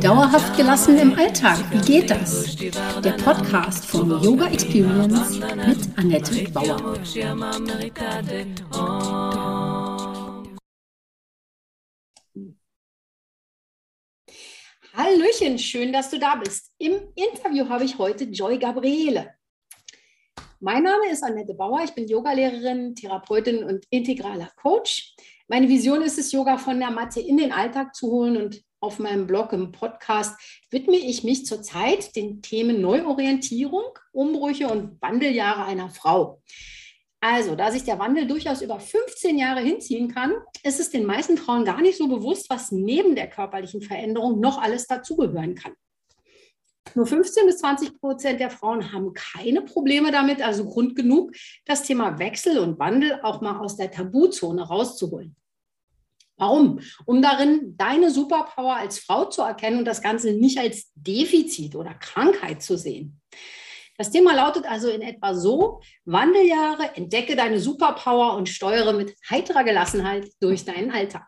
Dauerhaft gelassen im Alltag, wie geht das? Der Podcast von Yoga Experience mit Annette Bauer. Hallöchen, schön, dass du da bist. Im Interview habe ich heute Joy Gabriele. Mein Name ist Annette Bauer, ich bin Yogalehrerin, Therapeutin und integraler Coach. Meine Vision ist es, Yoga von der Matte in den Alltag zu holen und auf meinem Blog im Podcast widme ich mich zurzeit den Themen Neuorientierung, Umbrüche und Wandeljahre einer Frau. Also, da sich der Wandel durchaus über 15 Jahre hinziehen kann, ist es den meisten Frauen gar nicht so bewusst, was neben der körperlichen Veränderung noch alles dazugehören kann. Nur 15 bis 20 Prozent der Frauen haben keine Probleme damit, also Grund genug, das Thema Wechsel und Wandel auch mal aus der Tabuzone rauszuholen. Warum? Um darin deine Superpower als Frau zu erkennen und das Ganze nicht als Defizit oder Krankheit zu sehen. Das Thema lautet also in etwa so, Wandeljahre, entdecke deine Superpower und steuere mit heiterer Gelassenheit durch deinen Alltag.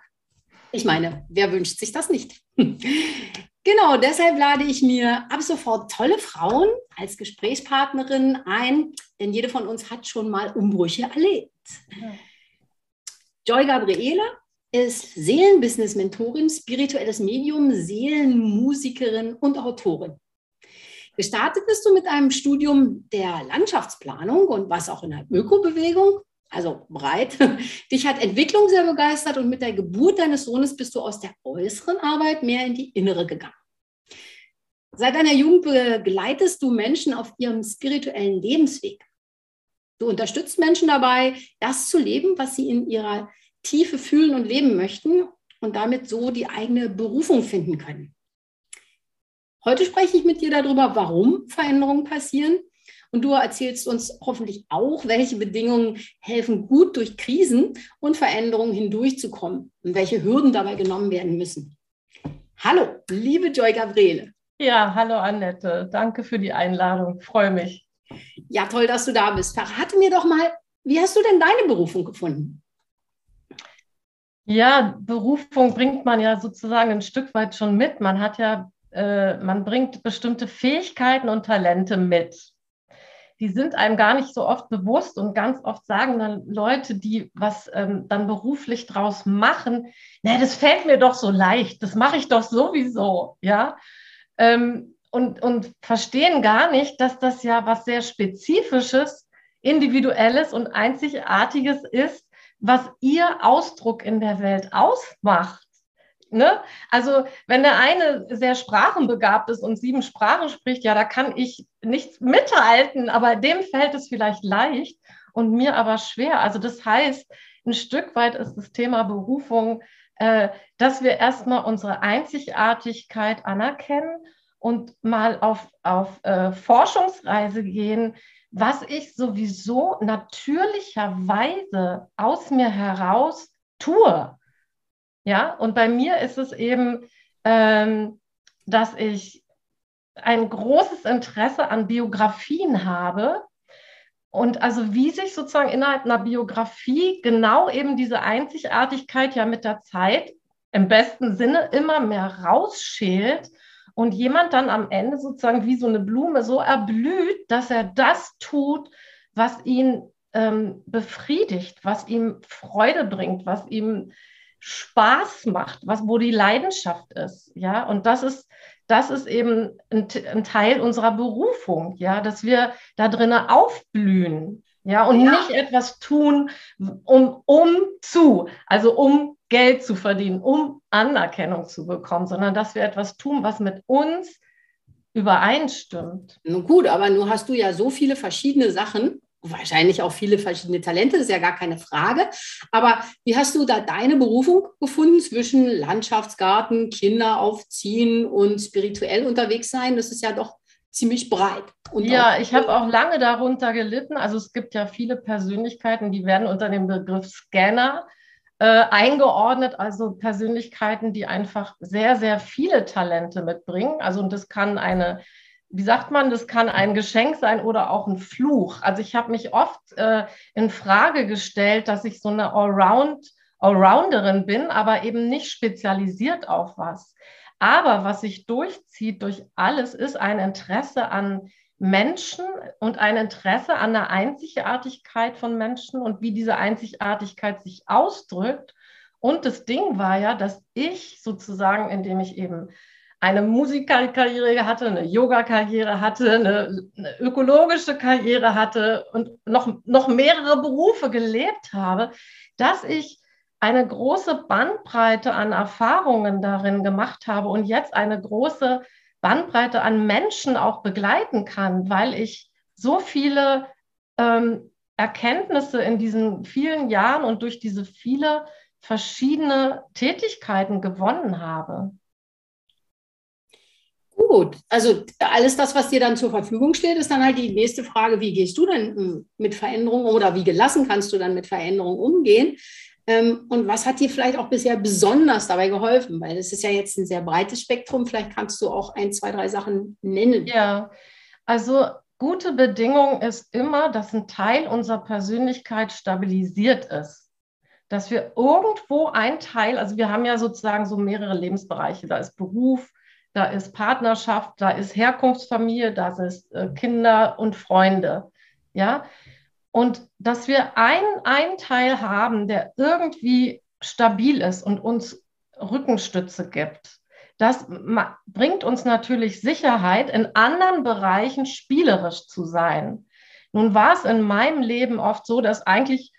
Ich meine, wer wünscht sich das nicht? Genau, deshalb lade ich mir ab sofort tolle Frauen als Gesprächspartnerin ein, denn jede von uns hat schon mal Umbrüche erlebt. Joy Gabriele ist Seelenbusiness-Mentorin, spirituelles Medium, Seelenmusikerin und Autorin. Gestartet bist du mit einem Studium der Landschaftsplanung und was auch in der Ökobewegung, also breit. Dich hat Entwicklung sehr begeistert und mit der Geburt deines Sohnes bist du aus der äußeren Arbeit mehr in die innere gegangen. Seit deiner Jugend begleitest du Menschen auf ihrem spirituellen Lebensweg. Du unterstützt Menschen dabei, das zu leben, was sie in ihrer Tiefe fühlen und leben möchten und damit so die eigene Berufung finden können. Heute spreche ich mit dir darüber, warum Veränderungen passieren und du erzählst uns hoffentlich auch, welche Bedingungen helfen, gut durch Krisen und Veränderungen hindurchzukommen und welche Hürden dabei genommen werden müssen. Hallo, liebe Joy Gabriele. Ja, hallo Annette. Danke für die Einladung. Freue mich. Ja, toll, dass du da bist. Verrate mir doch mal, wie hast du denn deine Berufung gefunden? Ja, Berufung bringt man ja sozusagen ein Stück weit schon mit. Man hat ja, äh, man bringt bestimmte Fähigkeiten und Talente mit die sind einem gar nicht so oft bewusst und ganz oft sagen dann Leute, die was ähm, dann beruflich draus machen, na, das fällt mir doch so leicht, das mache ich doch sowieso, ja. Ähm, und, und verstehen gar nicht, dass das ja was sehr Spezifisches, Individuelles und Einzigartiges ist, was ihr Ausdruck in der Welt ausmacht. Ne? Also wenn der eine sehr sprachenbegabt ist und sieben Sprachen spricht, ja, da kann ich nichts mithalten, aber dem fällt es vielleicht leicht und mir aber schwer. Also das heißt, ein Stück weit ist das Thema Berufung, äh, dass wir erstmal unsere Einzigartigkeit anerkennen und mal auf, auf äh, Forschungsreise gehen, was ich sowieso natürlicherweise aus mir heraus tue. Ja, und bei mir ist es eben, ähm, dass ich ein großes Interesse an Biografien habe. Und also wie sich sozusagen innerhalb einer Biografie genau eben diese Einzigartigkeit ja mit der Zeit im besten Sinne immer mehr rausschält und jemand dann am Ende sozusagen wie so eine Blume so erblüht, dass er das tut, was ihn ähm, befriedigt, was ihm Freude bringt, was ihm Spaß macht, was, wo die Leidenschaft ist. Ja, und das ist, das ist eben ein, ein Teil unserer Berufung, ja, dass wir da drinnen aufblühen. Ja, und ja. nicht etwas tun, um, um zu, also um Geld zu verdienen, um Anerkennung zu bekommen, sondern dass wir etwas tun, was mit uns übereinstimmt. Nun gut, aber nun hast du ja so viele verschiedene Sachen wahrscheinlich auch viele verschiedene Talente, das ist ja gar keine Frage. Aber wie hast du da deine Berufung gefunden zwischen Landschaftsgarten, Kinder aufziehen und spirituell unterwegs sein? Das ist ja doch ziemlich breit. ja, ich habe auch lange darunter gelitten. Also es gibt ja viele Persönlichkeiten, die werden unter dem Begriff Scanner äh, eingeordnet, also Persönlichkeiten, die einfach sehr, sehr viele Talente mitbringen. Also und das kann eine wie sagt man, das kann ein Geschenk sein oder auch ein Fluch. Also ich habe mich oft äh, in Frage gestellt, dass ich so eine Allround Allrounderin bin, aber eben nicht spezialisiert auf was. Aber was sich durchzieht durch alles, ist ein Interesse an Menschen und ein Interesse an der Einzigartigkeit von Menschen und wie diese Einzigartigkeit sich ausdrückt. Und das Ding war ja, dass ich sozusagen, indem ich eben eine Musikkarriere hatte, eine Yoga-Karriere hatte, eine, eine, ökologische Karriere hatte und noch, noch mehrere Berufe gelebt habe, dass ich eine große Bandbreite an Erfahrungen darin gemacht habe und jetzt eine große Bandbreite an Menschen auch begleiten kann, weil ich so viele ähm, Erkenntnisse in diesen vielen Jahren und durch diese viele verschiedene Tätigkeiten gewonnen habe. Gut, also alles das, was dir dann zur Verfügung steht, ist dann halt die nächste Frage, wie gehst du denn hm, mit Veränderungen oder wie gelassen kannst du dann mit Veränderungen umgehen? Ähm, und was hat dir vielleicht auch bisher besonders dabei geholfen? Weil es ist ja jetzt ein sehr breites Spektrum. Vielleicht kannst du auch ein, zwei, drei Sachen nennen. Ja, also gute Bedingung ist immer, dass ein Teil unserer Persönlichkeit stabilisiert ist. Dass wir irgendwo ein Teil, also wir haben ja sozusagen so mehrere Lebensbereiche. Da ist Beruf, da ist Partnerschaft, da ist Herkunftsfamilie, da ist äh, Kinder und Freunde. Ja, und dass wir einen Teil haben, der irgendwie stabil ist und uns Rückenstütze gibt. Das bringt uns natürlich Sicherheit, in anderen Bereichen spielerisch zu sein. Nun war es in meinem Leben oft so, dass eigentlich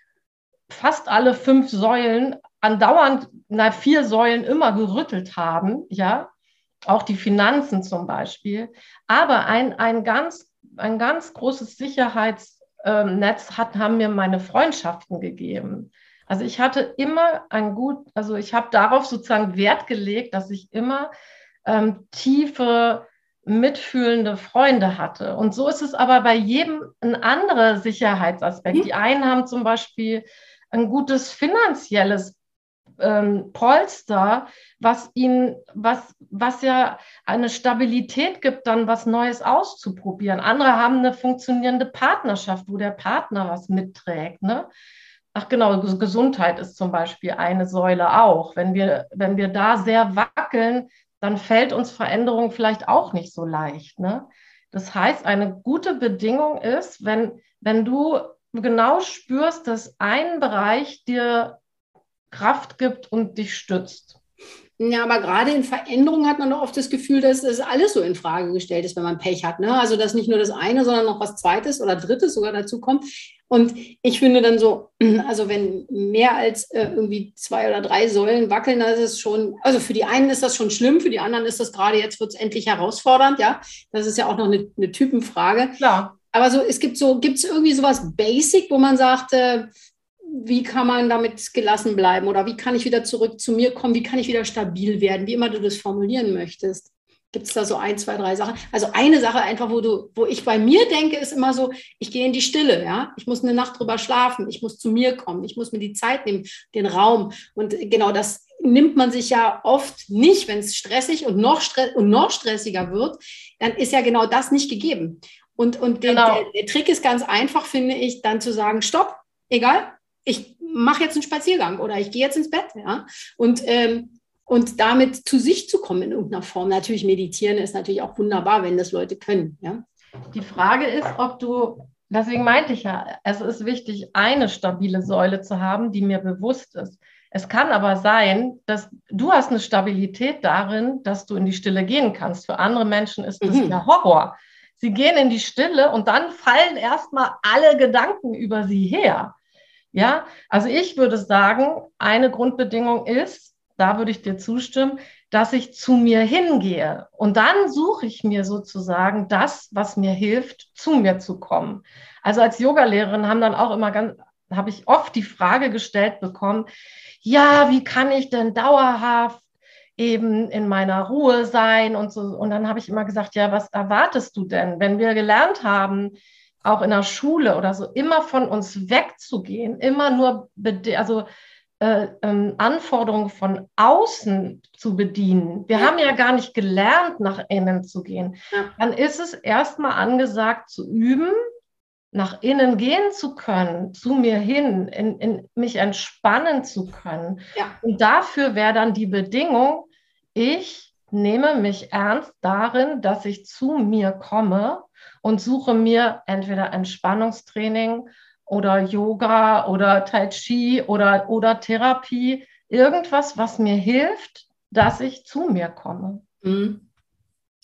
fast alle fünf Säulen andauernd, na, vier Säulen immer gerüttelt haben, ja, auch die Finanzen zum Beispiel. Aber ein, ein, ganz, ein ganz großes Sicherheits- ähm, Netz hat, haben mir meine Freundschaften gegeben. Also ich hatte immer ein gut, also ich habe darauf sozusagen Wert gelegt, dass ich immer ähm, tiefe, mitfühlende Freunde hatte. Und so ist es aber bei jedem ein anderer Sicherheitsaspekt. Mhm. Die einen haben zum Beispiel ein gutes finanzielles ähm, Polster, was ihnen, was, was ja eine Stabilität gibt, dann was Neues auszuprobieren. Andere haben eine funktionierende Partnerschaft, wo der Partner was mitträgt. Ne? Ach genau, Gesundheit ist zum Beispiel eine Säule auch. Wenn wir, wenn wir da sehr wackeln, dann fällt uns Veränderung vielleicht auch nicht so leicht. Ne? Das heißt, eine gute Bedingung ist, wenn, wenn du genau spürst, dass ein Bereich dir Kraft gibt und dich stützt. Ja, aber gerade in Veränderungen hat man doch oft das Gefühl, dass das alles so in Frage gestellt ist, wenn man Pech hat. Ne? Also, dass nicht nur das eine, sondern noch was Zweites oder Drittes sogar dazu kommt. Und ich finde dann so, also wenn mehr als äh, irgendwie zwei oder drei Säulen wackeln, dann ist es schon, also für die einen ist das schon schlimm, für die anderen ist das gerade jetzt wird es endlich herausfordernd, ja. Das ist ja auch noch eine, eine Typenfrage. Klar. Aber so, es gibt so, gibt es irgendwie sowas Basic, wo man sagt, äh, wie kann man damit gelassen bleiben oder wie kann ich wieder zurück zu mir kommen, wie kann ich wieder stabil werden, wie immer du das formulieren möchtest. Gibt es da so ein, zwei, drei Sachen? Also eine Sache einfach, wo du, wo ich bei mir denke, ist immer so, ich gehe in die Stille, ja. Ich muss eine Nacht drüber schlafen, ich muss zu mir kommen, ich muss mir die Zeit nehmen, den Raum. Und genau das nimmt man sich ja oft nicht, wenn es stressig und noch, stress und noch stressiger wird, dann ist ja genau das nicht gegeben. Und, und genau. der, der, der Trick ist ganz einfach, finde ich, dann zu sagen, stopp, egal, ich mache jetzt einen Spaziergang oder ich gehe jetzt ins Bett, ja. Und, ähm, und damit zu sich zu kommen in irgendeiner Form. Natürlich meditieren ist natürlich auch wunderbar, wenn das Leute können, ja. Die Frage ist, ob du, deswegen meinte ich ja, es ist wichtig, eine stabile Säule zu haben, die mir bewusst ist. Es kann aber sein, dass du hast eine Stabilität darin, dass du in die Stille gehen kannst. Für andere Menschen ist das mhm. ja Horror. Sie gehen in die Stille und dann fallen erstmal alle Gedanken über sie her. Ja, also ich würde sagen, eine Grundbedingung ist, da würde ich dir zustimmen, dass ich zu mir hingehe. Und dann suche ich mir sozusagen das, was mir hilft, zu mir zu kommen. Also als Yogalehrerin haben dann auch immer ganz, habe ich oft die Frage gestellt bekommen, ja, wie kann ich denn dauerhaft eben in meiner Ruhe sein und so. Und dann habe ich immer gesagt, ja, was erwartest du denn? Wenn wir gelernt haben, auch in der Schule oder so, immer von uns wegzugehen, immer nur also, äh, ähm, Anforderungen von außen zu bedienen. Wir ja. haben ja gar nicht gelernt, nach innen zu gehen. Ja. Dann ist es erstmal angesagt zu üben, nach innen gehen zu können, zu mir hin, in, in mich entspannen zu können. Ja. Und dafür wäre dann die Bedingung, ich nehme mich ernst darin, dass ich zu mir komme und suche mir entweder Entspannungstraining oder Yoga oder Tai Chi oder, oder Therapie, irgendwas, was mir hilft, dass ich zu mir komme. Mhm.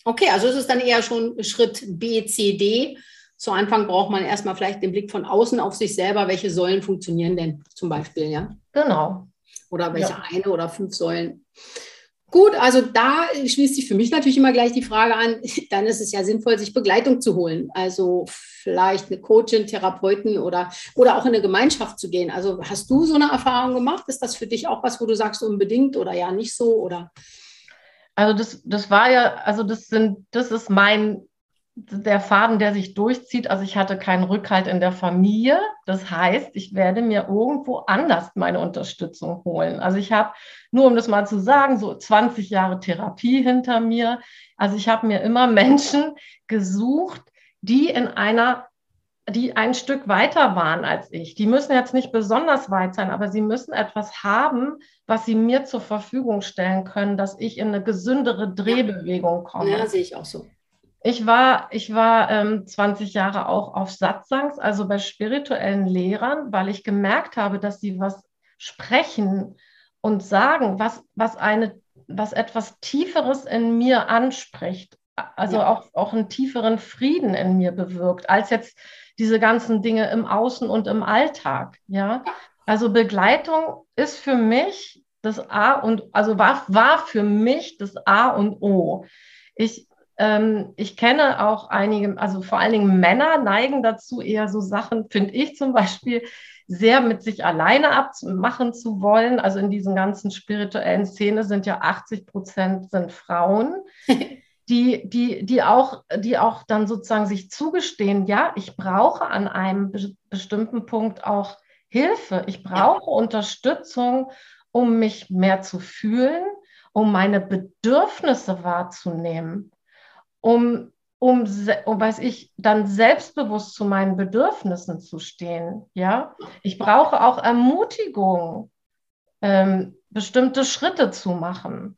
Okay, also ist es dann eher schon Schritt B, C, D. Zu Anfang braucht man erstmal vielleicht den Blick von außen auf sich selber. Welche Säulen funktionieren denn zum Beispiel, ja? Genau. Oder welche ja. eine oder fünf Säulen? Gut, also da schließt sich für mich natürlich immer gleich die Frage an, dann ist es ja sinnvoll, sich Begleitung zu holen. Also vielleicht eine Coachin, Therapeuten oder, oder auch in eine Gemeinschaft zu gehen. Also hast du so eine Erfahrung gemacht? Ist das für dich auch was, wo du sagst, unbedingt oder ja nicht so? Oder? Also das, das war ja, also das sind, das ist mein der Faden, der sich durchzieht. Also ich hatte keinen Rückhalt in der Familie. Das heißt, ich werde mir irgendwo anders meine Unterstützung holen. Also ich habe, nur um das mal zu sagen, so 20 Jahre Therapie hinter mir. Also ich habe mir immer Menschen gesucht, die in einer die ein Stück weiter waren als ich. Die müssen jetzt nicht besonders weit sein, aber sie müssen etwas haben, was sie mir zur Verfügung stellen können, dass ich in eine gesündere Drehbewegung komme. Ja, sehe ich auch so. Ich war, ich war ähm, 20 Jahre auch auf Satsangs, also bei spirituellen Lehrern, weil ich gemerkt habe, dass sie was sprechen und sagen, was, was, eine, was etwas Tieferes in mir anspricht. Also ja. auch, auch einen tieferen Frieden in mir bewirkt, als jetzt diese ganzen Dinge im Außen und im Alltag. Ja, also Begleitung ist für mich das A und also war, war für mich das A und O. Ich, ähm, ich kenne auch einige, also vor allen Dingen Männer neigen dazu, eher so Sachen, finde ich zum Beispiel, sehr mit sich alleine abmachen zu wollen. Also in diesen ganzen spirituellen Szene sind ja 80 Prozent sind Frauen, die, die, die, auch, die auch dann sozusagen sich zugestehen, ja, ich brauche an einem be bestimmten Punkt auch Hilfe. Ich brauche ja. Unterstützung, um mich mehr zu fühlen, um meine Bedürfnisse wahrzunehmen um, um, um, weiß ich, dann selbstbewusst zu meinen Bedürfnissen zu stehen. Ja, ich brauche auch Ermutigung, ähm, bestimmte Schritte zu machen.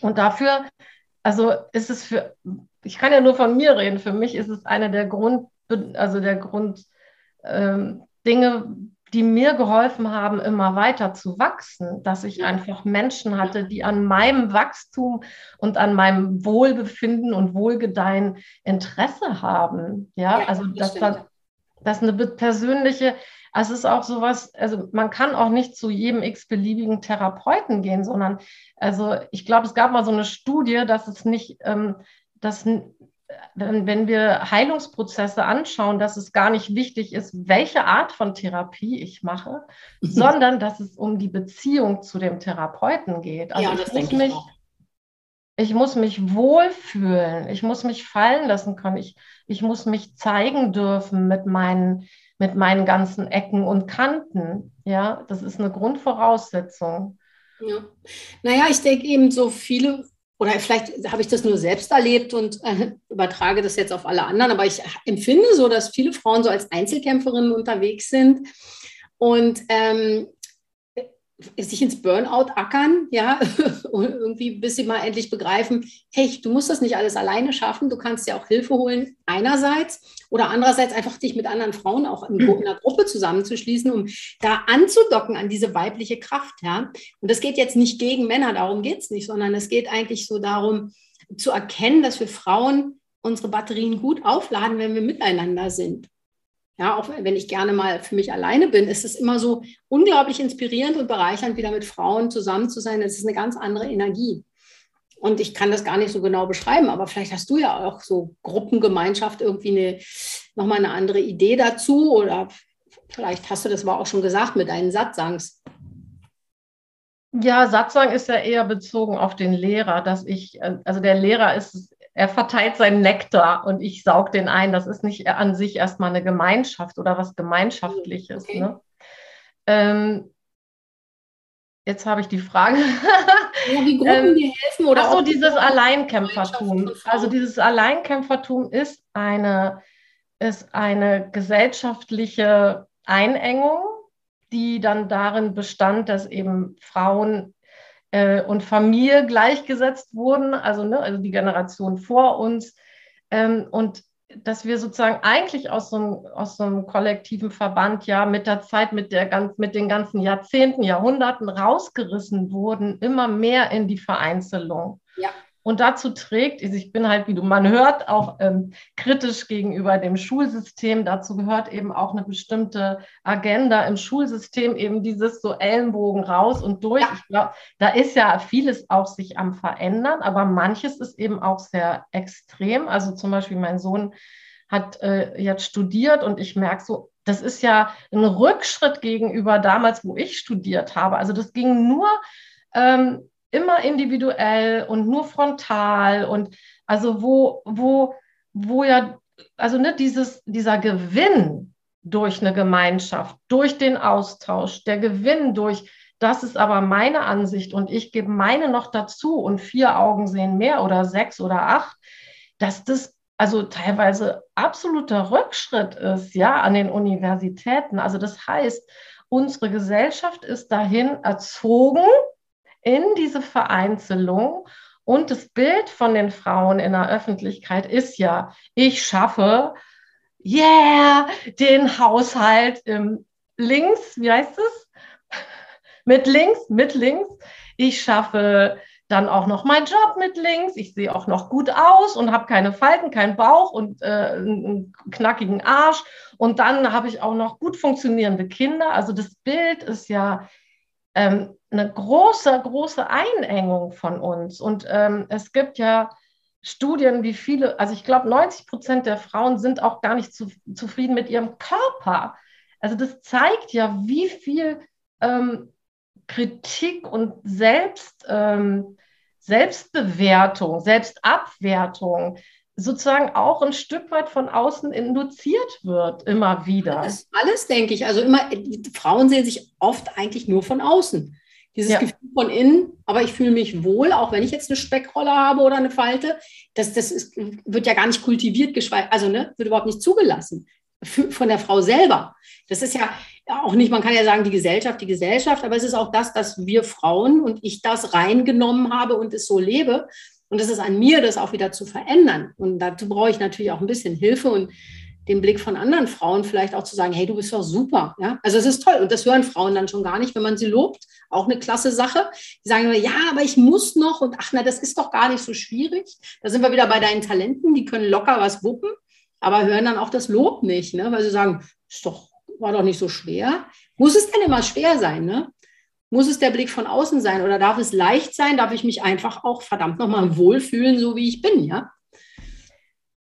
Und dafür, also ist es für, ich kann ja nur von mir reden, für mich ist es eine der Grund, also der Grund, ähm, Dinge, die mir geholfen haben, immer weiter zu wachsen, dass ich einfach Menschen hatte, die an meinem Wachstum und an meinem Wohlbefinden und Wohlgedeihen Interesse haben. Ja, ja also das dass da, das eine persönliche, also es ist auch sowas, also man kann auch nicht zu jedem x-beliebigen Therapeuten gehen, sondern also ich glaube, es gab mal so eine Studie, dass es nicht, ähm, dass wenn wir Heilungsprozesse anschauen, dass es gar nicht wichtig ist, welche Art von Therapie ich mache, sondern dass es um die Beziehung zu dem Therapeuten geht. Also ja, ich, muss mich, ich, ich muss mich wohlfühlen, ich muss mich fallen lassen können, ich, ich muss mich zeigen dürfen mit meinen, mit meinen ganzen Ecken und Kanten. Ja, das ist eine Grundvoraussetzung. Ja. Naja, ich denke eben so viele oder vielleicht habe ich das nur selbst erlebt und äh, übertrage das jetzt auf alle anderen, aber ich empfinde so, dass viele Frauen so als Einzelkämpferinnen unterwegs sind. Und ähm, sich ins Burnout ackern, ja, und irgendwie bis sie mal endlich begreifen, hey, du musst das nicht alles alleine schaffen, du kannst dir auch Hilfe holen, einerseits oder andererseits einfach dich mit anderen Frauen auch in, in einer Gruppe zusammenzuschließen, um da anzudocken an diese weibliche Kraft, ja. Und das geht jetzt nicht gegen Männer, darum geht es nicht, sondern es geht eigentlich so darum, zu erkennen, dass wir Frauen unsere Batterien gut aufladen, wenn wir miteinander sind. Ja, auch wenn ich gerne mal für mich alleine bin, ist es immer so unglaublich inspirierend und bereichernd, wieder mit Frauen zusammen zu sein. Es ist eine ganz andere Energie. Und ich kann das gar nicht so genau beschreiben, aber vielleicht hast du ja auch so Gruppengemeinschaft irgendwie eine, nochmal eine andere Idee dazu oder vielleicht hast du das aber auch schon gesagt mit deinen Satzangs. Ja, Satzang ist ja eher bezogen auf den Lehrer, dass ich, also der Lehrer ist er verteilt seinen Nektar und ich saug den ein. Das ist nicht an sich erstmal eine Gemeinschaft oder was Gemeinschaftliches. Okay. Ne? Ähm, jetzt habe ich die Frage. Ja, wie Gruppen dir helfen oder Achso, dieses Alleinkämpfertum. Also dieses Alleinkämpfertum ist eine, ist eine gesellschaftliche Einengung, die dann darin bestand, dass eben Frauen äh, und Familie gleichgesetzt wurden, also, ne, also die Generation vor uns. Ähm, und dass wir sozusagen eigentlich aus so, einem, aus so einem kollektiven Verband ja mit der Zeit, mit, der ganz, mit den ganzen Jahrzehnten, Jahrhunderten rausgerissen wurden, immer mehr in die Vereinzelung. Ja. Und dazu trägt, ich bin halt, wie du man hört, auch ähm, kritisch gegenüber dem Schulsystem. Dazu gehört eben auch eine bestimmte Agenda im Schulsystem, eben dieses so Ellenbogen raus und durch. Ja. Ich glaube, da ist ja vieles auch sich am Verändern, aber manches ist eben auch sehr extrem. Also zum Beispiel mein Sohn hat äh, jetzt studiert und ich merke so, das ist ja ein Rückschritt gegenüber damals, wo ich studiert habe. Also das ging nur ähm, immer individuell und nur frontal und also wo, wo, wo ja, also ne, dieses, dieser Gewinn durch eine Gemeinschaft, durch den Austausch, der Gewinn durch, das ist aber meine Ansicht und ich gebe meine noch dazu und vier Augen sehen mehr oder sechs oder acht, dass das also teilweise absoluter Rückschritt ist, ja, an den Universitäten. Also das heißt, unsere Gesellschaft ist dahin erzogen, in diese Vereinzelung. Und das Bild von den Frauen in der Öffentlichkeit ist ja, ich schaffe, yeah, den Haushalt im links, wie heißt es? mit links, mit links. Ich schaffe dann auch noch meinen Job mit links. Ich sehe auch noch gut aus und habe keine Falten, keinen Bauch und äh, einen knackigen Arsch. Und dann habe ich auch noch gut funktionierende Kinder. Also das Bild ist ja ähm, eine große, große Einengung von uns. Und ähm, es gibt ja Studien, wie viele, also ich glaube, 90 Prozent der Frauen sind auch gar nicht zu, zufrieden mit ihrem Körper. Also das zeigt ja, wie viel ähm, Kritik und Selbst, ähm, Selbstbewertung, Selbstabwertung sozusagen auch ein Stück weit von außen induziert wird, immer wieder. Alles, alles denke ich. Also immer, Frauen sehen sich oft eigentlich nur von außen. Dieses ja. Gefühl von innen, aber ich fühle mich wohl, auch wenn ich jetzt eine Speckrolle habe oder eine Falte. Das, das ist, wird ja gar nicht kultiviert, geschweige, also ne, wird überhaupt nicht zugelassen für, von der Frau selber. Das ist ja auch nicht, man kann ja sagen, die Gesellschaft, die Gesellschaft, aber es ist auch das, dass wir Frauen und ich das reingenommen habe und es so lebe. Und es ist an mir, das auch wieder zu verändern. Und dazu brauche ich natürlich auch ein bisschen Hilfe und den Blick von anderen Frauen vielleicht auch zu sagen, hey, du bist doch super. Ja? Also es ist toll und das hören Frauen dann schon gar nicht, wenn man sie lobt. Auch eine klasse Sache. Die sagen immer, ja, aber ich muss noch und ach na, das ist doch gar nicht so schwierig. Da sind wir wieder bei deinen Talenten, die können locker was wuppen, aber hören dann auch das Lob nicht, ne? weil sie sagen, ist doch, war doch nicht so schwer. Muss es denn immer schwer sein? Ne? Muss es der Blick von außen sein oder darf es leicht sein? Darf ich mich einfach auch verdammt nochmal wohlfühlen, so wie ich bin, ja?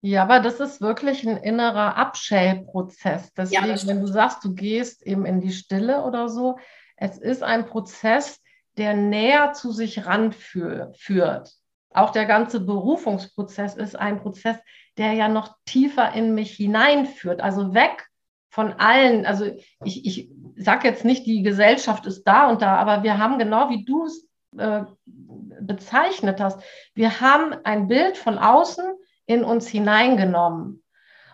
Ja, aber das ist wirklich ein innerer Abschellprozess. Deswegen, ja, wenn du sagst, du gehst eben in die Stille oder so, es ist ein Prozess, der näher zu sich ranführt. Auch der ganze Berufungsprozess ist ein Prozess, der ja noch tiefer in mich hineinführt, also weg von allen. Also ich, ich sage jetzt nicht, die Gesellschaft ist da und da, aber wir haben genau wie du es äh, bezeichnet hast, wir haben ein Bild von außen, in uns hineingenommen.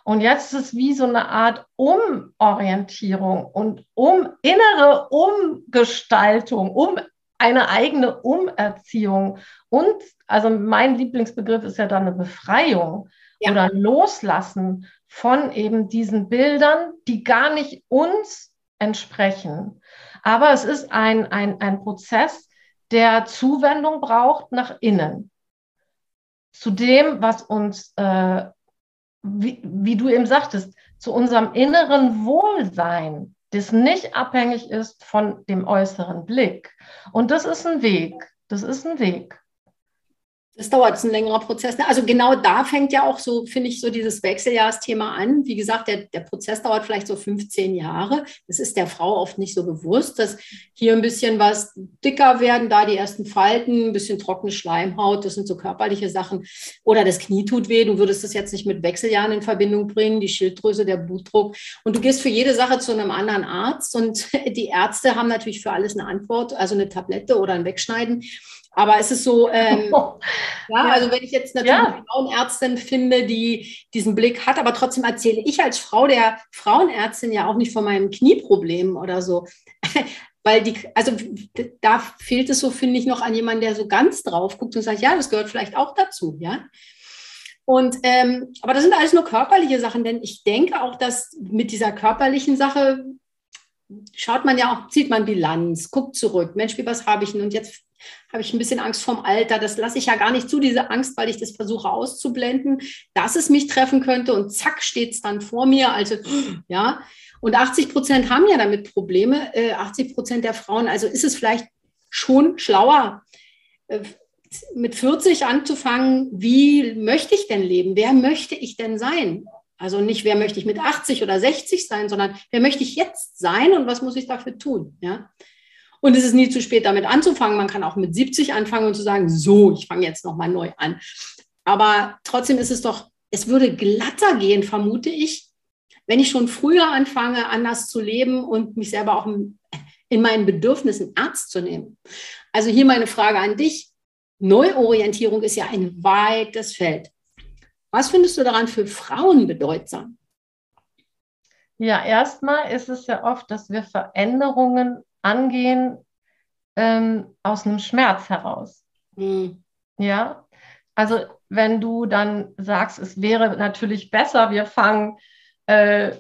Und jetzt ist es wie so eine Art Umorientierung und um innere Umgestaltung, um eine eigene Umerziehung. Und also mein Lieblingsbegriff ist ja dann eine Befreiung ja. oder Loslassen von eben diesen Bildern, die gar nicht uns entsprechen. Aber es ist ein, ein, ein Prozess, der Zuwendung braucht nach innen zu dem, was uns, äh, wie, wie du eben sagtest, zu unserem inneren Wohlsein, das nicht abhängig ist von dem äußeren Blick. Und das ist ein Weg. Das ist ein Weg. Das dauert, ist ein längerer Prozess. Ne? Also genau da fängt ja auch so, finde ich, so dieses Wechseljahrsthema an. Wie gesagt, der, der Prozess dauert vielleicht so 15 Jahre. Das ist der Frau oft nicht so bewusst, dass hier ein bisschen was dicker werden, da die ersten Falten, ein bisschen trockene Schleimhaut, das sind so körperliche Sachen. Oder das Knie tut weh, du würdest das jetzt nicht mit Wechseljahren in Verbindung bringen, die Schilddrüse, der Blutdruck. Und du gehst für jede Sache zu einem anderen Arzt und die Ärzte haben natürlich für alles eine Antwort, also eine Tablette oder ein Wegschneiden. Aber es ist so, ähm, ja, ja, also wenn ich jetzt natürlich ja. eine Frauenärztin finde, die diesen Blick hat, aber trotzdem erzähle ich als Frau der Frauenärztin ja auch nicht von meinem Knieproblem oder so. Weil die, also da fehlt es so, finde ich, noch an jemanden, der so ganz drauf guckt und sagt, ja, das gehört vielleicht auch dazu, ja. Und ähm, aber das sind alles nur körperliche Sachen, denn ich denke auch, dass mit dieser körperlichen Sache schaut man ja auch, zieht man Bilanz, guckt zurück, Mensch, wie was habe ich denn? Und jetzt habe ich ein bisschen Angst vorm Alter. Das lasse ich ja gar nicht zu, diese Angst, weil ich das versuche auszublenden, dass es mich treffen könnte und zack steht es dann vor mir. Also ja, und 80 Prozent haben ja damit Probleme, äh, 80 Prozent der Frauen. Also ist es vielleicht schon schlauer, äh, mit 40 anzufangen, wie möchte ich denn leben? Wer möchte ich denn sein? Also nicht, wer möchte ich mit 80 oder 60 sein, sondern wer möchte ich jetzt sein und was muss ich dafür tun? Ja? Und es ist nie zu spät, damit anzufangen. Man kann auch mit 70 anfangen und zu sagen, so, ich fange jetzt nochmal neu an. Aber trotzdem ist es doch, es würde glatter gehen, vermute ich, wenn ich schon früher anfange, anders zu leben und mich selber auch in meinen Bedürfnissen ernst zu nehmen. Also hier meine Frage an dich. Neuorientierung ist ja ein weites Feld. Was findest du daran für Frauen bedeutsam? Ja, erstmal ist es ja oft, dass wir Veränderungen angehen ähm, aus einem Schmerz heraus. Mhm. Ja, also wenn du dann sagst, es wäre natürlich besser, wir fangen äh,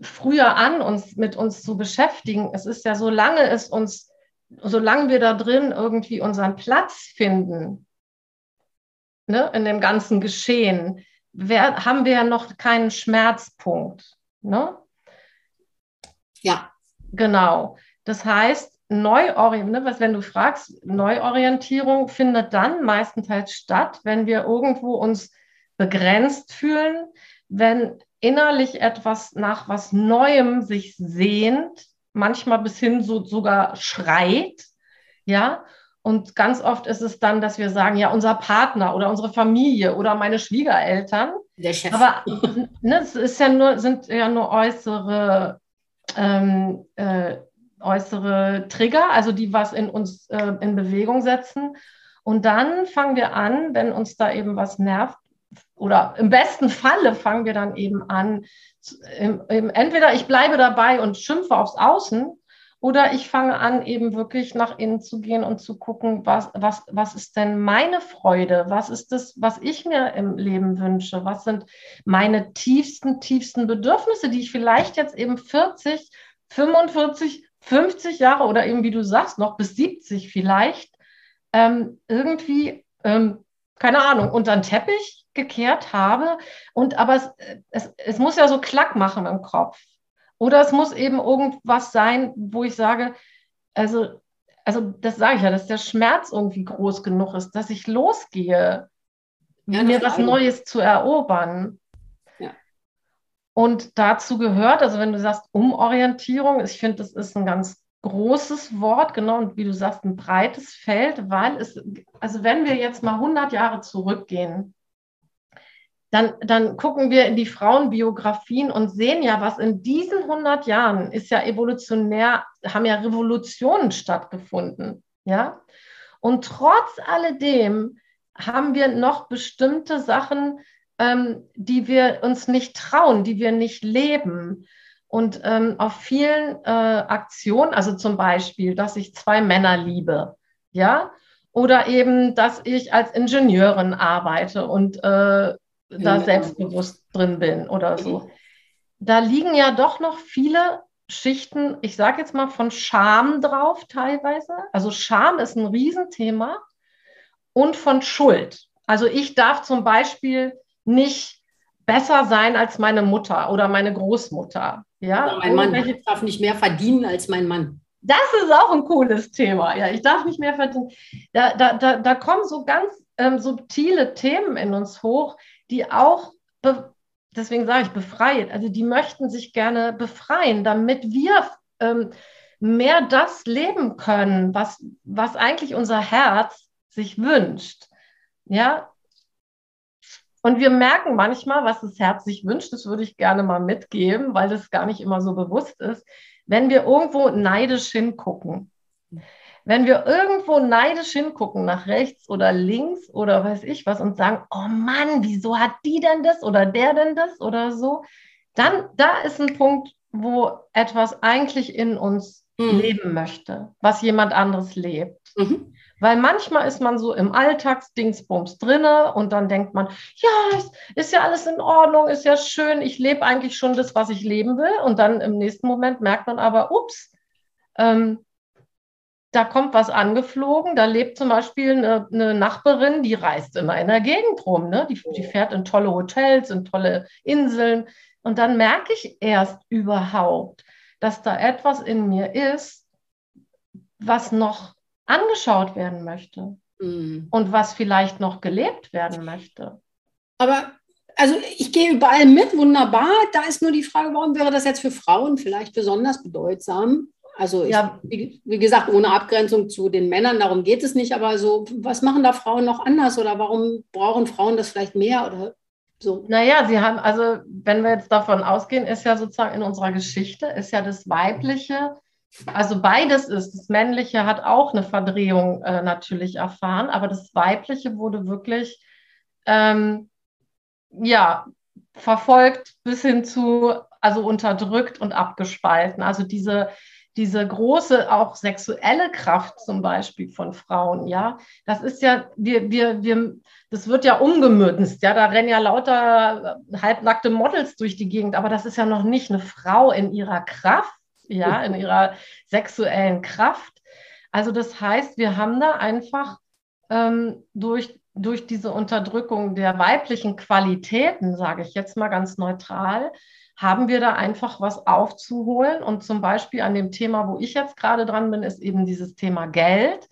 früher an, uns mit uns zu beschäftigen. Es ist ja, solange es uns solange wir da drin irgendwie unseren Platz finden, ne, in dem ganzen Geschehen, wer, haben wir ja noch keinen Schmerzpunkt. Ne? Ja. Genau. Das heißt, Neuorientierung, ne, was, wenn du fragst, Neuorientierung findet dann meistenteils statt, wenn wir irgendwo uns begrenzt fühlen, wenn innerlich etwas nach was Neuem sich sehnt, manchmal bis hin so sogar schreit, ja. Und ganz oft ist es dann, dass wir sagen, ja, unser Partner oder unsere Familie oder meine Schwiegereltern. Der Chef. Aber ne, es ist ja nur, sind ja nur äußere, ähm, äh, äußere Trigger, also die was in uns äh, in Bewegung setzen. Und dann fangen wir an, wenn uns da eben was nervt, oder im besten Falle fangen wir dann eben an, entweder ich bleibe dabei und schimpfe aufs Außen oder ich fange an, eben wirklich nach innen zu gehen und zu gucken, was, was, was ist denn meine Freude? Was ist das, was ich mir im Leben wünsche? Was sind meine tiefsten, tiefsten Bedürfnisse, die ich vielleicht jetzt eben 40, 45, 50 Jahre oder eben, wie du sagst, noch bis 70 vielleicht ähm, irgendwie, ähm, keine Ahnung, unter den Teppich gekehrt habe. Und aber es, es, es muss ja so Klack machen im Kopf. Oder es muss eben irgendwas sein, wo ich sage, also, also das sage ich ja, dass der Schmerz irgendwie groß genug ist, dass ich losgehe, ja, mir was Neues zu erobern. Und dazu gehört, also wenn du sagst Umorientierung, ich finde, das ist ein ganz großes Wort, genau, und wie du sagst, ein breites Feld, weil es, also wenn wir jetzt mal 100 Jahre zurückgehen, dann, dann gucken wir in die Frauenbiografien und sehen ja, was in diesen 100 Jahren ist ja evolutionär, haben ja Revolutionen stattgefunden, ja. Und trotz alledem haben wir noch bestimmte Sachen, ähm, die wir uns nicht trauen, die wir nicht leben. Und ähm, auf vielen äh, Aktionen, also zum Beispiel, dass ich zwei Männer liebe, ja, oder eben, dass ich als Ingenieurin arbeite und äh, da selbstbewusst drin bin oder so. Da liegen ja doch noch viele Schichten, ich sage jetzt mal von Scham drauf teilweise. Also Scham ist ein Riesenthema und von Schuld. Also ich darf zum Beispiel nicht besser sein als meine Mutter oder meine Großmutter. Ja, oder mein Mann darf nicht mehr verdienen als mein Mann. Das ist auch ein cooles Thema. Ja, ich darf nicht mehr verdienen. Da, da, da, da kommen so ganz ähm, subtile Themen in uns hoch, die auch, deswegen sage ich befreit, also die möchten sich gerne befreien, damit wir ähm, mehr das leben können, was, was eigentlich unser Herz sich wünscht. Ja. Und wir merken manchmal, was das Herz sich wünscht, das würde ich gerne mal mitgeben, weil das gar nicht immer so bewusst ist, wenn wir irgendwo neidisch hingucken. wenn wir irgendwo neidisch hingucken, nach rechts oder links oder weiß ich was und sagen, oh Mann, wieso hat die denn das oder der denn das oder so, dann da ist ein Punkt, wo etwas eigentlich in uns mhm. leben möchte, was jemand anderes lebt. Mhm. Weil manchmal ist man so im Alltagsdingsbums drinne und dann denkt man, ja, ist, ja alles in Ordnung, ist ja schön, ich lebe eigentlich schon das, was ich leben will. Und dann im nächsten Moment merkt man aber, ups, ähm, da kommt was angeflogen. Da lebt zum Beispiel eine, eine, Nachbarin, die reist immer in der Gegend rum. Ne? Die, die fährt in tolle Hotels, in tolle Inseln. Und dann merke ich erst überhaupt, dass da etwas in mir ist, was noch angeschaut werden möchte mhm. und was vielleicht noch gelebt werden möchte. Aber also ich gehe überall mit, wunderbar. Da ist nur die Frage, warum wäre das jetzt für Frauen vielleicht besonders bedeutsam? Also ich, ja. wie, wie, gesagt, ohne Abgrenzung zu den Männern, darum geht es nicht, aber so, was machen da Frauen noch anders oder warum brauchen Frauen das vielleicht mehr oder so? Naja, sie haben, also wenn wir jetzt davon ausgehen, ist ja sozusagen in unserer Geschichte, ist ja das Weibliche, also beides ist, das Männliche hat auch eine Verdrehung äh, natürlich erfahren, aber das Weibliche wurde wirklich, ähm, ja, verfolgt bis hin zu, also unterdrückt und abgespalten. Also diese, diese große auch sexuelle Kraft zum Beispiel von Frauen, ja, das ist ja, wir, wir, wir, das wird ja umgemünzt, ja, da rennen ja lauter halbnackte Models durch die Gegend, aber das ist ja noch nicht eine Frau in ihrer Kraft, ja, in ihrer sexuellen Kraft. Also das heißt, wir haben da einfach ähm, durch, durch diese Unterdrückung der weiblichen Qualitäten, sage ich jetzt mal ganz neutral, haben wir da einfach was aufzuholen. Und zum Beispiel an dem Thema, wo ich jetzt gerade dran bin, ist eben dieses Thema Geld.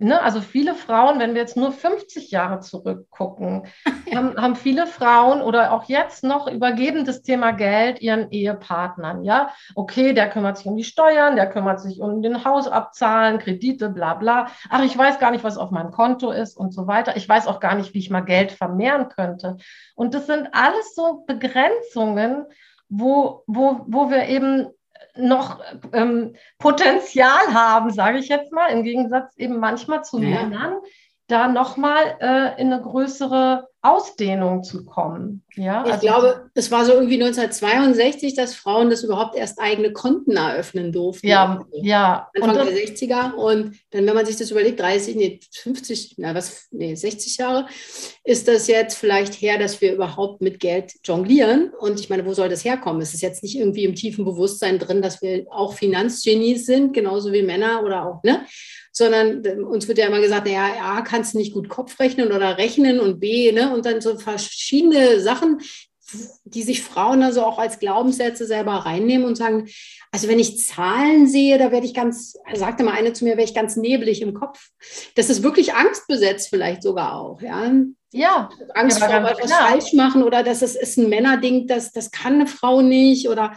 Ne, also viele Frauen, wenn wir jetzt nur 50 Jahre zurückgucken, haben, haben, viele Frauen oder auch jetzt noch übergeben das Thema Geld ihren Ehepartnern. Ja, okay, der kümmert sich um die Steuern, der kümmert sich um den Hausabzahlen, Kredite, bla bla. Ach, ich weiß gar nicht, was auf meinem Konto ist und so weiter. Ich weiß auch gar nicht, wie ich mal Geld vermehren könnte. Und das sind alles so Begrenzungen, wo, wo, wo wir eben noch ähm, Potenzial haben, sage ich jetzt mal, im Gegensatz eben manchmal zu ja. Männern, da nochmal äh, in eine größere Ausdehnung zu kommen. Ja, ich also, glaube, es war so irgendwie 1962, dass Frauen das überhaupt erst eigene Konten eröffnen durften. Ja, ja. Anfang und der 60er. Und dann, wenn man sich das überlegt, 30, nee, 50, na was, nee, 60 Jahre, ist das jetzt vielleicht her, dass wir überhaupt mit Geld jonglieren. Und ich meine, wo soll das herkommen? Es ist jetzt nicht irgendwie im tiefen Bewusstsein drin, dass wir auch Finanzgenies sind, genauso wie Männer oder auch, ne? Sondern uns wird ja immer gesagt, naja, A, kannst du nicht gut Kopf rechnen oder rechnen und B, ne, und dann so verschiedene Sachen, die sich Frauen also auch als Glaubenssätze selber reinnehmen und sagen, also wenn ich Zahlen sehe, da werde ich ganz, sagte mal eine zu mir, werde ich ganz nebelig im Kopf. Das ist wirklich angstbesetzt vielleicht sogar auch, ja. Ja. Angst vor etwas falsch machen oder dass es ist ein Männerding, das, das kann eine Frau nicht oder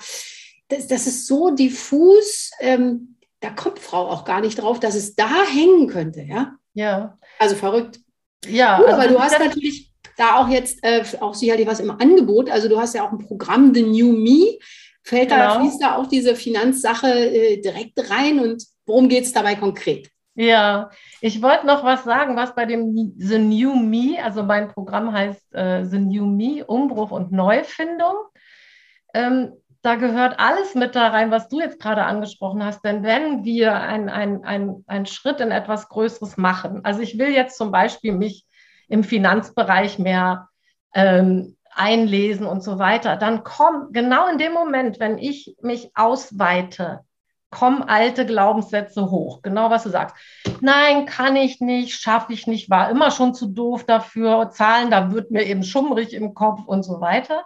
das, das ist so diffus. Ähm, da kommt Frau auch gar nicht drauf, dass es da hängen könnte, ja? Ja. Also verrückt. Ja. Gut, also aber du hast natürlich da auch jetzt äh, auch sicherlich was im Angebot. Also du hast ja auch ein Programm, The New Me. Fällt genau. da, fließt da auch diese Finanzsache äh, direkt rein und worum geht es dabei konkret? Ja, ich wollte noch was sagen, was bei dem The New Me, also mein Programm heißt äh, The New Me, Umbruch und Neufindung. Ähm, da gehört alles mit da rein, was du jetzt gerade angesprochen hast. Denn wenn wir einen ein, ein Schritt in etwas Größeres machen, also ich will jetzt zum Beispiel mich im Finanzbereich mehr ähm, einlesen und so weiter, dann kommen genau in dem Moment, wenn ich mich ausweite, kommen alte Glaubenssätze hoch. Genau was du sagst. Nein, kann ich nicht, schaffe ich nicht, war immer schon zu doof dafür. Zahlen, da wird mir eben schummrig im Kopf und so weiter.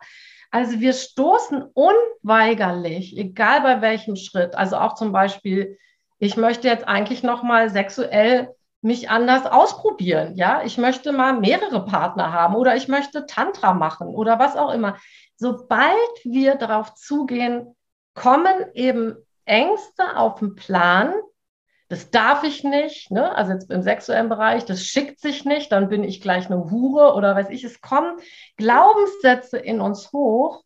Also wir stoßen unweigerlich, egal bei welchem Schritt, also auch zum Beispiel, ich möchte jetzt eigentlich noch mal sexuell mich anders ausprobieren, ja, ich möchte mal mehrere Partner haben oder ich möchte Tantra machen oder was auch immer. Sobald wir darauf zugehen, kommen eben Ängste auf den Plan, das darf ich nicht, ne? also jetzt im sexuellen Bereich, das schickt sich nicht, dann bin ich gleich eine Hure oder weiß ich, es kommen Glaubenssätze in uns hoch,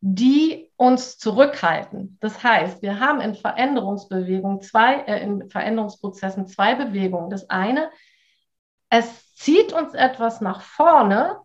die uns zurückhalten. Das heißt, wir haben in Veränderungsbewegungen zwei, äh, in Veränderungsprozessen zwei Bewegungen. Das eine, es zieht uns etwas nach vorne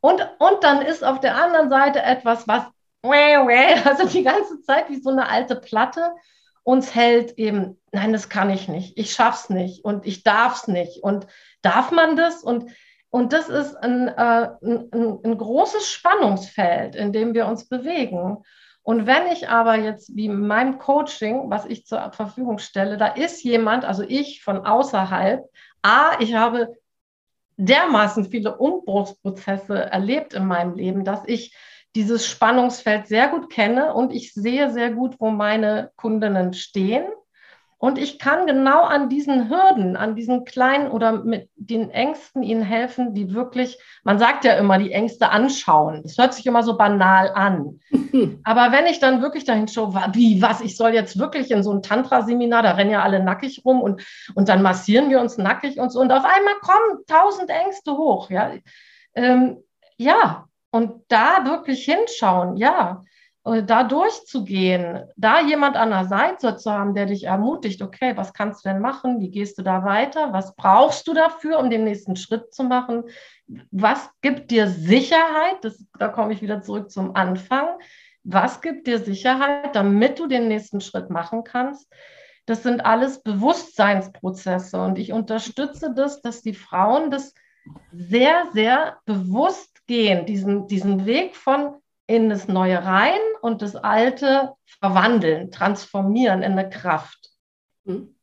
und, und dann ist auf der anderen Seite etwas, was also die ganze Zeit wie so eine alte Platte uns hält eben, nein, das kann ich nicht, ich schaff's nicht und ich darf's nicht. Und darf man das? Und und das ist ein, äh, ein, ein, großes Spannungsfeld, in dem wir uns bewegen. Und wenn ich aber jetzt wie in meinem Coaching, was ich zur Verfügung stelle, da ist jemand, also ich von außerhalb, A, ich habe dermaßen viele Umbruchsprozesse erlebt in meinem Leben, dass ich dieses Spannungsfeld sehr gut kenne und ich sehe sehr gut, wo meine Kundinnen stehen und ich kann genau an diesen Hürden, an diesen kleinen oder mit den Ängsten ihnen helfen, die wirklich, man sagt ja immer, die Ängste anschauen. Das hört sich immer so banal an. Aber wenn ich dann wirklich dahin schaue, wie, was, ich soll jetzt wirklich in so ein Tantra-Seminar, da rennen ja alle nackig rum und, und dann massieren wir uns nackig und so. Und auf einmal kommen tausend Ängste hoch. Ja, ähm, ja. Und da wirklich hinschauen, ja. Äh, da durchzugehen, da jemand an der Seite zu haben, der dich ermutigt, okay, was kannst du denn machen? Wie gehst du da weiter? Was brauchst du dafür, um den nächsten Schritt zu machen? Was gibt dir Sicherheit? Das, da komme ich wieder zurück zum Anfang. Was gibt dir Sicherheit, damit du den nächsten Schritt machen kannst? Das sind alles Bewusstseinsprozesse und ich unterstütze das, dass die Frauen das sehr, sehr bewusst gehen, diesen, diesen Weg von in das Neue rein und das Alte verwandeln, transformieren in eine Kraft. Hm.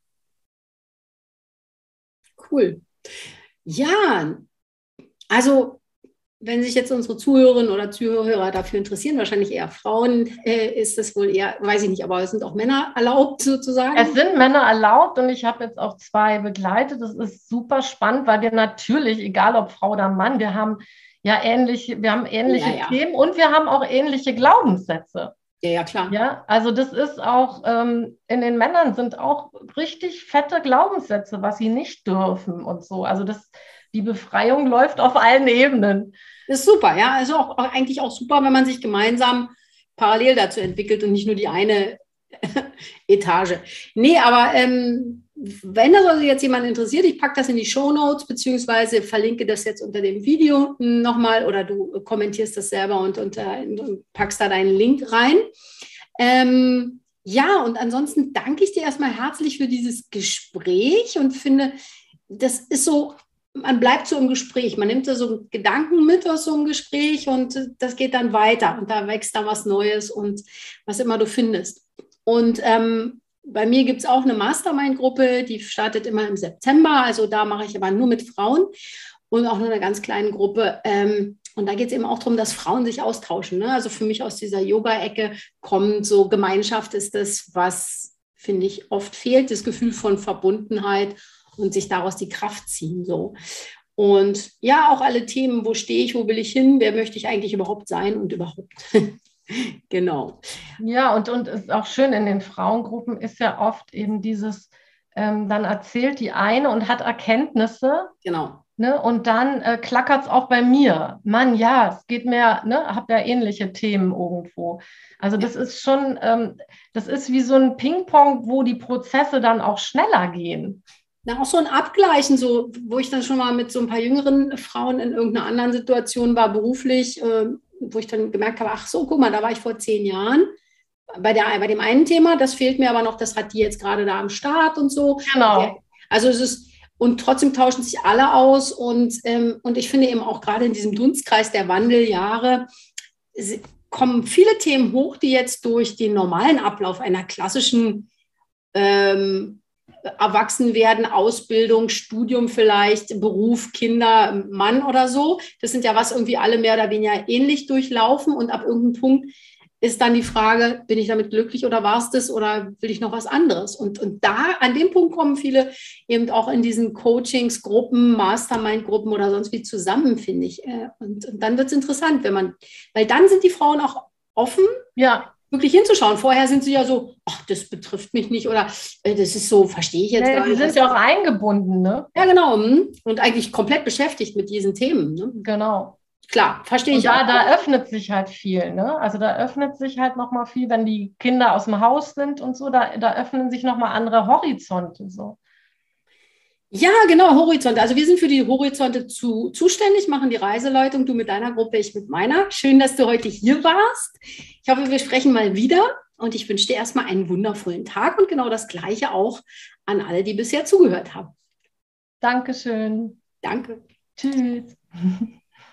Cool. Ja, also wenn sich jetzt unsere Zuhörerinnen oder Zuhörer dafür interessieren, wahrscheinlich eher Frauen, äh, ist das wohl eher, weiß ich nicht, aber es sind auch Männer erlaubt sozusagen. Es sind Männer erlaubt und ich habe jetzt auch zwei begleitet. Das ist super spannend, weil wir natürlich, egal ob Frau oder Mann, wir haben ja ähnliche, wir haben ähnliche ja, ja. Themen und wir haben auch ähnliche Glaubenssätze. Ja, ja, klar. Ja, also das ist auch, ähm, in den Männern sind auch richtig fette Glaubenssätze, was sie nicht dürfen und so. Also das, die Befreiung läuft auf allen Ebenen. Das ist super, ja. Also auch, auch eigentlich auch super, wenn man sich gemeinsam parallel dazu entwickelt und nicht nur die eine Etage. Nee, aber ähm, wenn das also jetzt jemand interessiert, ich packe das in die Show Notes beziehungsweise verlinke das jetzt unter dem Video nochmal oder du kommentierst das selber und, und, und packst da deinen Link rein. Ähm, ja, und ansonsten danke ich dir erstmal herzlich für dieses Gespräch und finde, das ist so, man bleibt so im Gespräch, man nimmt da so Gedanken mit aus so einem Gespräch und das geht dann weiter und da wächst dann was Neues und was immer du findest. Und ähm, bei mir gibt es auch eine Mastermind-Gruppe, die startet immer im September. Also da mache ich aber nur mit Frauen und auch nur eine ganz kleine Gruppe. Ähm, und da geht es eben auch darum, dass Frauen sich austauschen. Ne? Also für mich aus dieser Yoga-Ecke kommt so Gemeinschaft ist das, was, finde ich, oft fehlt, das Gefühl von Verbundenheit und sich daraus die Kraft ziehen. So. Und ja, auch alle Themen, wo stehe ich, wo will ich hin, wer möchte ich eigentlich überhaupt sein und überhaupt. genau. Ja, und, und ist auch schön in den Frauengruppen ist ja oft eben dieses, ähm, dann erzählt die eine und hat Erkenntnisse. Genau. Ne, und dann äh, klackert es auch bei mir. Mann, ja, es geht mir, ne, habe ja ähnliche Themen irgendwo. Also das ist schon, ähm, das ist wie so ein Ping-Pong, wo die Prozesse dann auch schneller gehen. Na, auch so ein Abgleichen, so, wo ich dann schon mal mit so ein paar jüngeren Frauen in irgendeiner anderen Situation war, beruflich, äh, wo ich dann gemerkt habe, ach so, guck mal, da war ich vor zehn Jahren bei, der, bei dem einen Thema, das fehlt mir aber noch, das hat die jetzt gerade da am Start und so. Genau. Also es ist, und trotzdem tauschen sich alle aus und, ähm, und ich finde eben auch gerade in diesem Dunstkreis der Wandeljahre kommen viele Themen hoch, die jetzt durch den normalen Ablauf einer klassischen ähm, Erwachsenwerden, Ausbildung, Studium vielleicht, Beruf, Kinder, Mann oder so. Das sind ja was irgendwie alle mehr oder weniger ähnlich durchlaufen und ab irgendeinem Punkt ist dann die Frage, bin ich damit glücklich oder war es das oder will ich noch was anderes? Und, und da, an dem Punkt kommen viele eben auch in diesen Coachings, Gruppen, Mastermind-Gruppen oder sonst wie zusammen, finde ich. Äh, und, und dann wird es interessant, wenn man, weil dann sind die Frauen auch offen, ja wirklich hinzuschauen. Vorher sind sie ja so, ach, das betrifft mich nicht oder äh, das ist so, verstehe ich jetzt nee, gar nicht. Sie sind ja auch eingebunden, ne? Ja, genau. Hm. Und eigentlich komplett beschäftigt mit diesen Themen. Ne? Genau. Klar, verstehe ich da, auch. Da öffnet sich halt viel, ne? Also da öffnet sich halt nochmal viel, wenn die Kinder aus dem Haus sind und so, da, da öffnen sich nochmal andere Horizonte so. Ja, genau, Horizonte. Also wir sind für die Horizonte zu, zuständig, machen die Reiseleitung, du mit deiner Gruppe, ich mit meiner. Schön, dass du heute hier warst. Ich hoffe, wir sprechen mal wieder und ich wünsche dir erstmal einen wundervollen Tag und genau das Gleiche auch an alle, die bisher zugehört haben. Dankeschön. Danke. Tschüss.